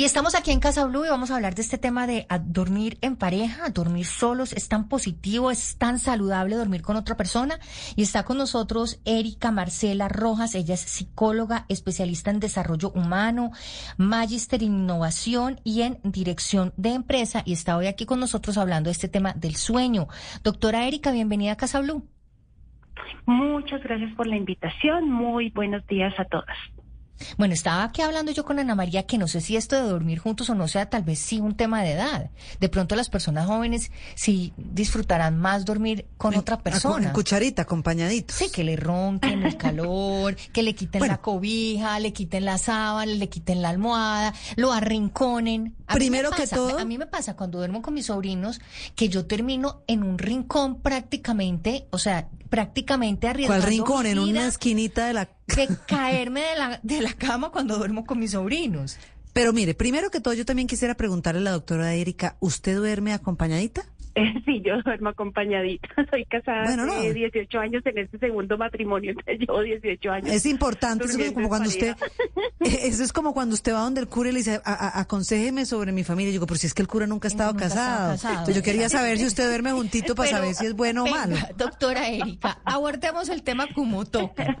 Y estamos aquí en Casa Blue y vamos a hablar de este tema de dormir en pareja, dormir solos. Es tan positivo, es tan saludable dormir con otra persona. Y está con nosotros Erika Marcela Rojas. Ella es psicóloga, especialista en desarrollo humano, magíster en innovación y en dirección de empresa. Y está hoy aquí con nosotros hablando de este tema del sueño. Doctora Erika, bienvenida a Casa Blue. Muchas gracias por la invitación. Muy buenos días a todas. Bueno, estaba aquí hablando yo con Ana María que no sé si esto de dormir juntos o no sea tal vez sí un tema de edad. De pronto las personas jóvenes sí disfrutarán más dormir con otra persona. En cucharita, acompañadito. Sí, que le ronquen el calor, que le quiten la cobija, le quiten la sábana, le quiten la almohada, lo arrinconen. Primero que todo. A mí me pasa cuando duermo con mis sobrinos que yo termino en un rincón prácticamente, o sea, prácticamente arriesgando. ¿Cuál rincón? En una esquinita de la que caerme de la, de la cama cuando duermo con mis sobrinos. Pero mire, primero que todo, yo también quisiera preguntarle a la doctora Erika, ¿usted duerme acompañadita? Sí, yo duermo acompañadita. Soy casada hace 18 años en este segundo matrimonio, llevo 18 años. Es importante, eso es como cuando usted, eso es como cuando usted va donde el cura y le dice, aconsejeme sobre mi familia. Yo digo, pero si es que el cura nunca ha estado, casado. Entonces yo quería saber si usted duerme juntito para saber si es bueno o malo. Doctora Erika, abordemos el tema como toca.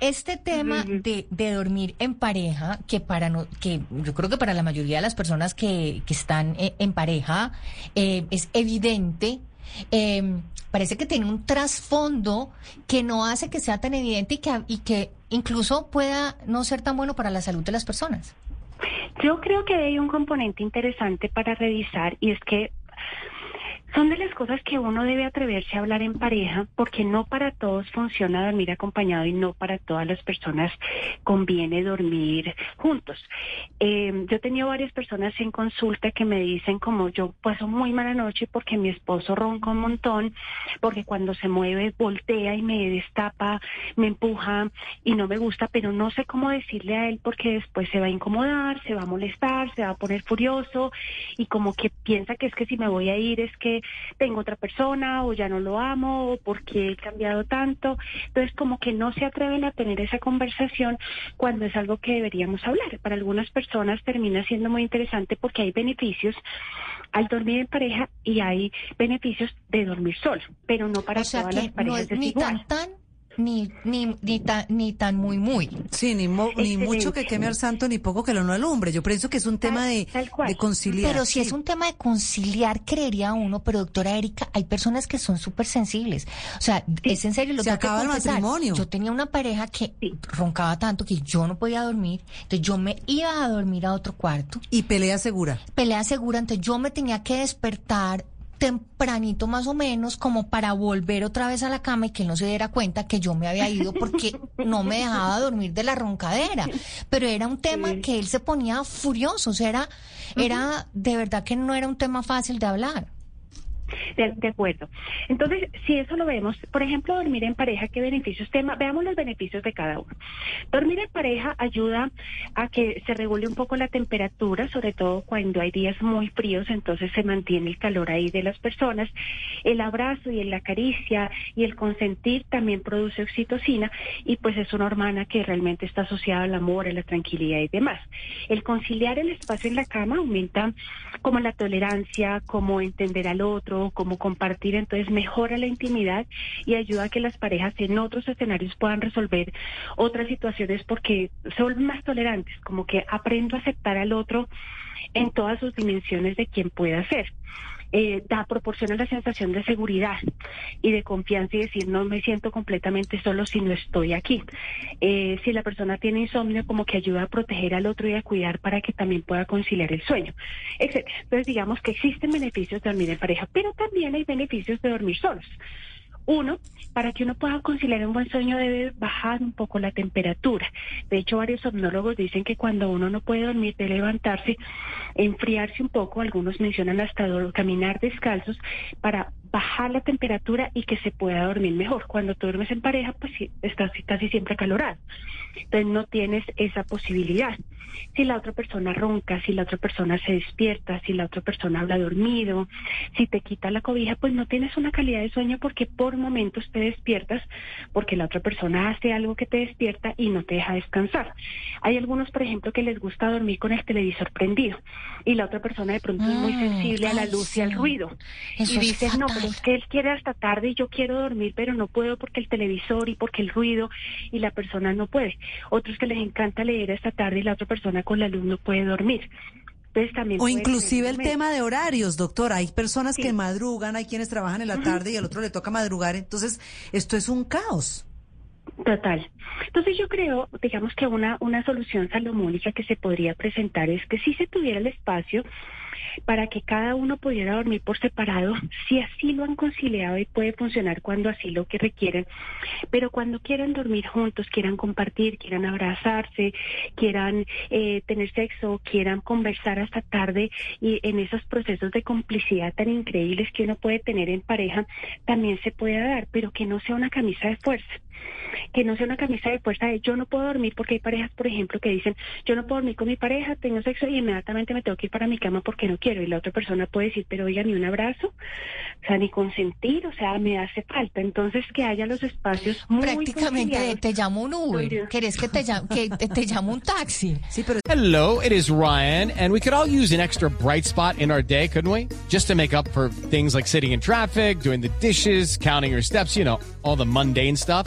Este tema de, de, dormir en pareja, que para no, que yo creo que para la mayoría de las personas que, que están eh, en pareja eh, es evidente, eh, parece que tiene un trasfondo que no hace que sea tan evidente y que, y que incluso pueda no ser tan bueno para la salud de las personas. Yo creo que hay un componente interesante para revisar y es que son de las cosas que uno debe atreverse a hablar en pareja porque no para todos funciona dormir acompañado y no para todas las personas conviene dormir juntos. Eh, yo he tenido varias personas en consulta que me dicen como yo paso muy mala noche porque mi esposo ronca un montón, porque cuando se mueve voltea y me destapa, me empuja y no me gusta, pero no sé cómo decirle a él porque después se va a incomodar, se va a molestar, se va a poner furioso y como que piensa que es que si me voy a ir es que tengo otra persona o ya no lo amo o porque he cambiado tanto. Entonces como que no se atreven a tener esa conversación cuando es algo que deberíamos hablar. Para algunas personas termina siendo muy interesante porque hay beneficios al dormir en pareja y hay beneficios de dormir solo, pero no para todas las parejas. ni tan tan ni, ni, ni, tan, ni tan muy, muy. Sí, ni, ni mucho que queme al santo, ni poco que lo no alumbre. Yo pienso que es un tema de, de conciliar. Pero si es un tema de conciliar, creería uno, pero doctora Erika, hay personas que son súper sensibles. O sea, es en serio lo Se acaba el matrimonio. Yo tenía una pareja que roncaba tanto que yo no podía dormir, entonces yo me iba a dormir a otro cuarto. Y pelea segura. Pelea segura, entonces yo me tenía que despertar tempranito más o menos como para volver otra vez a la cama y que él no se diera cuenta que yo me había ido porque no me dejaba dormir de la roncadera. Pero era un tema que él se ponía furioso, o sea, era, era de verdad que no era un tema fácil de hablar. De, acuerdo. Entonces, si eso lo vemos, por ejemplo, dormir en pareja, ¿qué beneficios? Tema, veamos los beneficios de cada uno. Dormir en pareja ayuda a que se regule un poco la temperatura, sobre todo cuando hay días muy fríos, entonces se mantiene el calor ahí de las personas. El abrazo y la caricia y el consentir también produce oxitocina y pues es una hormona que realmente está asociada al amor, a la tranquilidad y demás. El conciliar el espacio en la cama aumenta como la tolerancia, como entender al otro, como compartir, entonces mejora la intimidad y ayuda a que las parejas en otros escenarios puedan resolver otras situaciones porque son más tolerantes, como que aprendo a aceptar al otro en todas sus dimensiones de quien pueda ser eh, da, proporciona la sensación de seguridad y de confianza y decir no me siento completamente solo si no estoy aquí. Eh, si la persona tiene insomnio, como que ayuda a proteger al otro y a cuidar para que también pueda conciliar el sueño, etcétera. Entonces digamos que existen beneficios de dormir en pareja, pero también hay beneficios de dormir solos. Uno, para que uno pueda conciliar un buen sueño debe bajar un poco la temperatura. De hecho, varios somnólogos dicen que cuando uno no puede dormir, debe levantarse, enfriarse un poco, algunos mencionan hasta caminar descalzos para bajar la temperatura y que se pueda dormir mejor. Cuando tú duermes en pareja, pues estás casi siempre acalorado. Entonces no tienes esa posibilidad. Si la otra persona ronca, si la otra persona se despierta, si la otra persona habla dormido, si te quita la cobija, pues no tienes una calidad de sueño porque por momentos te despiertas, porque la otra persona hace algo que te despierta y no te deja descansar. Hay algunos, por ejemplo, que les gusta dormir con el televisor prendido y la otra persona de pronto es muy mm, sensible a la luz y al ruido. y dices, no, pero es que él quiere hasta tarde y yo quiero dormir, pero no puedo porque el televisor y porque el ruido y la persona no puede. Otros que les encanta leer hasta tarde y la otra persona con la luz no puede dormir. también o inclusive el tema de horarios, doctor. Hay personas que madrugan, hay quienes trabajan en la tarde y al otro le toca madrugar. Entonces, esto es un caos. Total. Entonces yo creo, digamos que una, una solución salomónica que se podría presentar es que si se tuviera el espacio para que cada uno pudiera dormir por separado, si así lo han conciliado y puede funcionar cuando así lo que requieren, pero cuando quieran dormir juntos, quieran compartir, quieran abrazarse, quieran eh, tener sexo, quieran conversar hasta tarde y en esos procesos de complicidad tan increíbles que uno puede tener en pareja, también se puede dar, pero que no sea una camisa de fuerza que no sea una camisa de fuerza de yo no puedo dormir porque hay parejas, por ejemplo, que dicen yo no puedo dormir con mi pareja, tengo sexo y inmediatamente me tengo que ir para mi cama porque no quiero y la otra persona puede decir pero oiga ni un abrazo, o sea ni consentir, o sea me hace falta, entonces que haya los espacios muy prácticamente te llamo un Uber, querés que te llamo que te, llamo un taxi. Sí, pero Hello, it is Ryan and we could all use an extra bright spot in our day, couldn't we? Just to make up for things like sitting in traffic, doing the dishes, counting your steps, you know, all the mundane stuff.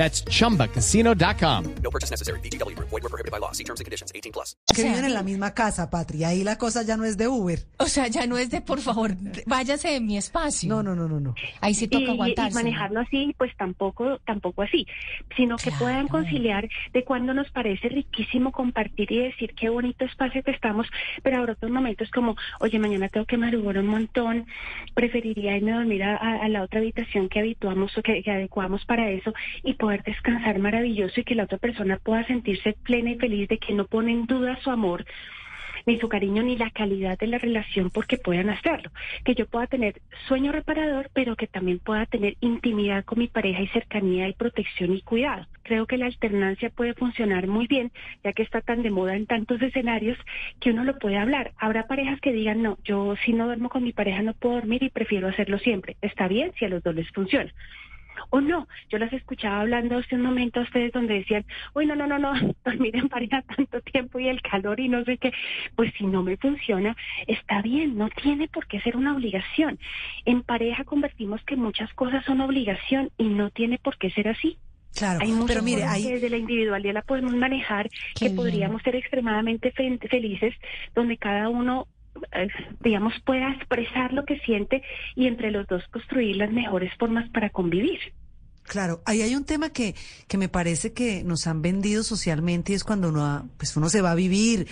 That's chumbacasino.com. No purchase necessary. BGW. Void were prohibited by law. See terms and conditions 18 plus. Que viven en la misma casa, Patria. Ahí la cosa ya no es de Uber. O sea, ya no es de, por favor, váyase de mi espacio. No, no, no, no, no. Ahí sí toca aguantarse. Y manejarlo así, pues tampoco, tampoco así. Sino que puedan conciliar de cuando nos parece riquísimo compartir y decir qué bonito espacio que estamos, pero ahora otros momentos como, oye, mañana tengo que madrugar un montón, preferiría irme a dormir a, la otra habitación que habituamos o que, que adecuamos para eso y poder poder descansar maravilloso y que la otra persona pueda sentirse plena y feliz de que no pone en duda su amor ni su cariño ni la calidad de la relación porque puedan hacerlo. Que yo pueda tener sueño reparador, pero que también pueda tener intimidad con mi pareja y cercanía y protección y cuidado. Creo que la alternancia puede funcionar muy bien, ya que está tan de moda en tantos escenarios que uno lo puede hablar. Habrá parejas que digan, no, yo si no duermo con mi pareja no puedo dormir y prefiero hacerlo siempre. Está bien si a los dos les funciona. O no, yo las escuchaba hablando hace un momento a ustedes donde decían, uy, no, no, no, no, dormir en pareja tanto tiempo y el calor y no sé qué. Pues si no me funciona, está bien, no tiene por qué ser una obligación. En pareja convertimos que muchas cosas son obligación y no tiene por qué ser así. Claro, pero mire, desde la individualidad la podemos manejar, que podríamos ser extremadamente felices, donde cada uno digamos, pueda expresar lo que siente y entre los dos construir las mejores formas para convivir. Claro, ahí hay un tema que, que me parece que nos han vendido socialmente y es cuando uno, pues uno se va a vivir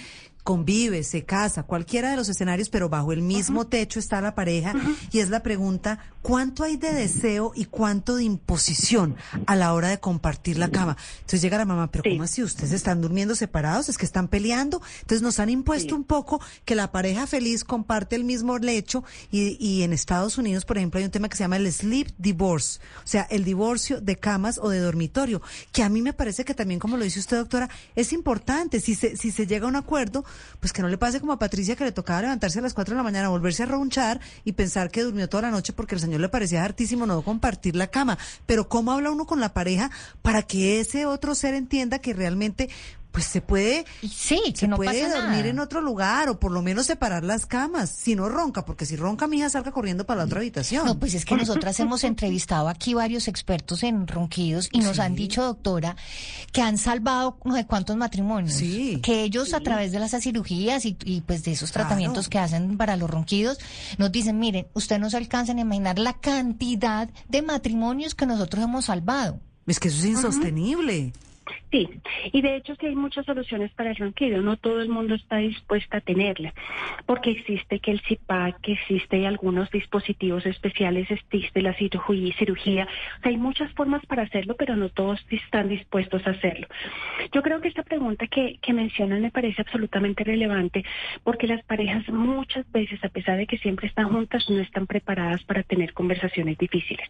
convive, se casa, cualquiera de los escenarios, pero bajo el mismo techo está la pareja y es la pregunta, ¿cuánto hay de deseo y cuánto de imposición a la hora de compartir la cama? Entonces llega la mamá, pero ¿cómo así? ¿Ustedes están durmiendo separados? ¿Es que están peleando? Entonces nos han impuesto un poco que la pareja feliz comparte el mismo lecho y, y en Estados Unidos, por ejemplo, hay un tema que se llama el sleep divorce, o sea, el divorcio de camas o de dormitorio, que a mí me parece que también, como lo dice usted, doctora, es importante. Si se, si se llega a un acuerdo, pues que no le pase como a Patricia que le tocaba levantarse a las 4 de la mañana, volverse a ronchar y pensar que durmió toda la noche porque el señor le parecía hartísimo no compartir la cama. Pero ¿cómo habla uno con la pareja para que ese otro ser entienda que realmente pues se puede, sí, que se no puede pasa dormir nada. en otro lugar o por lo menos separar las camas, si no ronca, porque si ronca mi hija salga corriendo para la otra habitación. No, pues es que nosotras hemos entrevistado aquí varios expertos en ronquidos y nos Sí. han dicho, doctora, que han salvado no sé cuántos matrimonios. Sí. Que ellos a través de las cirugías y, y, pues de esos Claro. tratamientos que hacen para los ronquidos, nos dicen, miren, usted no se alcanzan a imaginar la cantidad de matrimonios que nosotros hemos salvado. Es que eso es insostenible. Sí, y de hecho sí hay muchas soluciones para el ronquido, no todo el mundo está dispuesto a tenerla, porque existe que el CIPAC, que existe algunos dispositivos especiales, existe la cirugía, cirugía, o sea, hay muchas formas para hacerlo, pero no todos están dispuestos a hacerlo. Yo creo que esta pregunta que, que mencionan me parece absolutamente relevante, porque las parejas muchas veces, a pesar de que siempre están juntas, no están preparadas para tener conversaciones difíciles.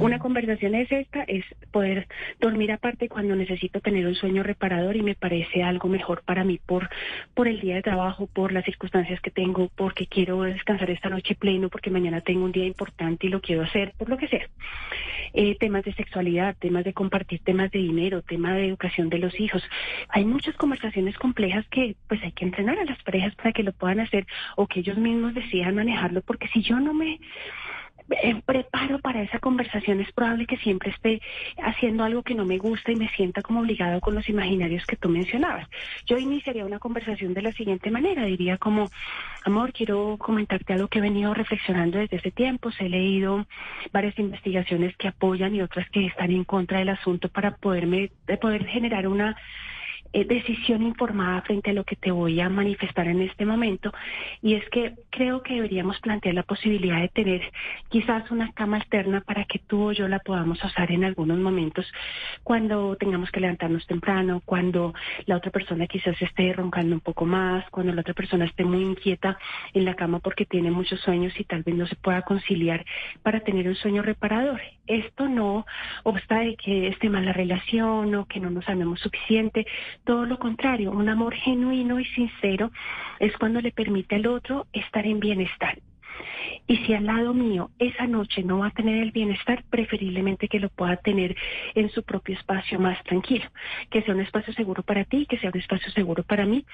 Una conversación es esta, es poder dormir aparte cuando tener un sueño reparador y me parece algo mejor para mí por, por el día de trabajo, por las circunstancias que tengo, porque quiero descansar esta noche pleno, porque mañana tengo un día importante y lo quiero hacer, por lo que sea. Eh, temas de sexualidad, temas de compartir, temas de dinero, tema de educación de los hijos. Hay muchas conversaciones complejas que pues hay que entrenar a las parejas para que lo puedan hacer o que ellos mismos decidan manejarlo, porque si yo no me preparo para esa conversación, es probable que siempre esté haciendo algo que no me gusta y me sienta como obligado con los imaginarios que tú mencionabas. Yo iniciaría una conversación de la siguiente manera, diría como, amor, quiero comentarte algo que he venido reflexionando desde ese tiempo, he leído varias investigaciones que apoyan y otras que están en contra del asunto para poderme, de poder generar una eh, decisión informada frente a lo que te voy a manifestar en este momento y es que creo que deberíamos plantear la posibilidad de tener quizás una cama alterna para que tú o yo la podamos usar en algunos momentos cuando tengamos que levantarnos temprano, cuando la otra persona quizás esté roncando un poco más, cuando la otra persona esté muy inquieta en la cama porque tiene muchos sueños y tal vez no se pueda conciliar para tener un sueño reparador. Esto no obsta de que esté mal la relación o que no nos amemos suficiente, todo lo contrario, un amor genuino y sincero es cuando le permite al otro estar en bienestar. Y si al lado mío esa noche no va a tener el bienestar, preferiblemente que lo pueda tener en su propio espacio más tranquilo, que sea un espacio seguro para ti, que sea un espacio seguro para mí,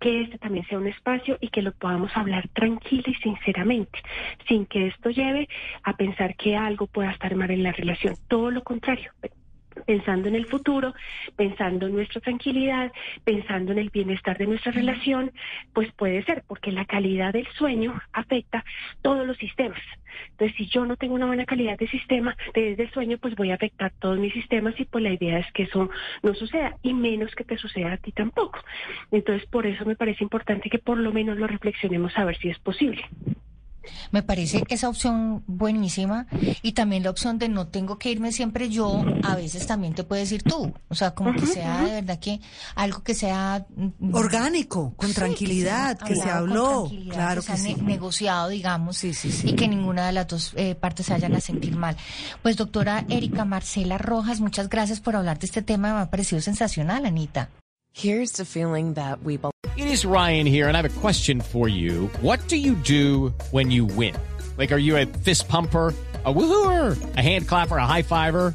que este también sea un espacio y que lo podamos hablar tranquila y sinceramente, sin que esto lleve a pensar que algo pueda estar mal en la relación. Todo lo contrario, pensando en el futuro, pensando en nuestra tranquilidad, pensando en el bienestar de nuestra relación, pues puede ser, porque la calidad del sueño afecta todos los sistemas. Entonces, si yo no tengo una buena calidad de sistema, de, de sueño, pues voy a afectar todos mis sistemas y pues la idea es que eso no suceda y menos que te suceda a ti tampoco. Entonces, por eso me parece importante que por lo menos lo reflexionemos a ver si es posible. Me parece esa opción buenísima y también la opción de no tengo que irme siempre yo, a veces también te puedes ir tú. O sea, como que sea de verdad que algo que sea mm, Orgánico, con Sí, tranquilidad, que se, habló. Claro que que se ha sí. ne- negociado, digamos, Sí, sí, sí. y que ninguna de las dos eh, partes se vayan a sentir mal. Pues doctora Erika Marcela Rojas, muchas gracias por hablar de este tema, me ha parecido sensacional, Anita. Here's the feeling that we belong. It is Ryan here, and I have a question for you. What do you do when you win? Like, are you a fist pumper? A woohooer, a hand clapper, a high fiver.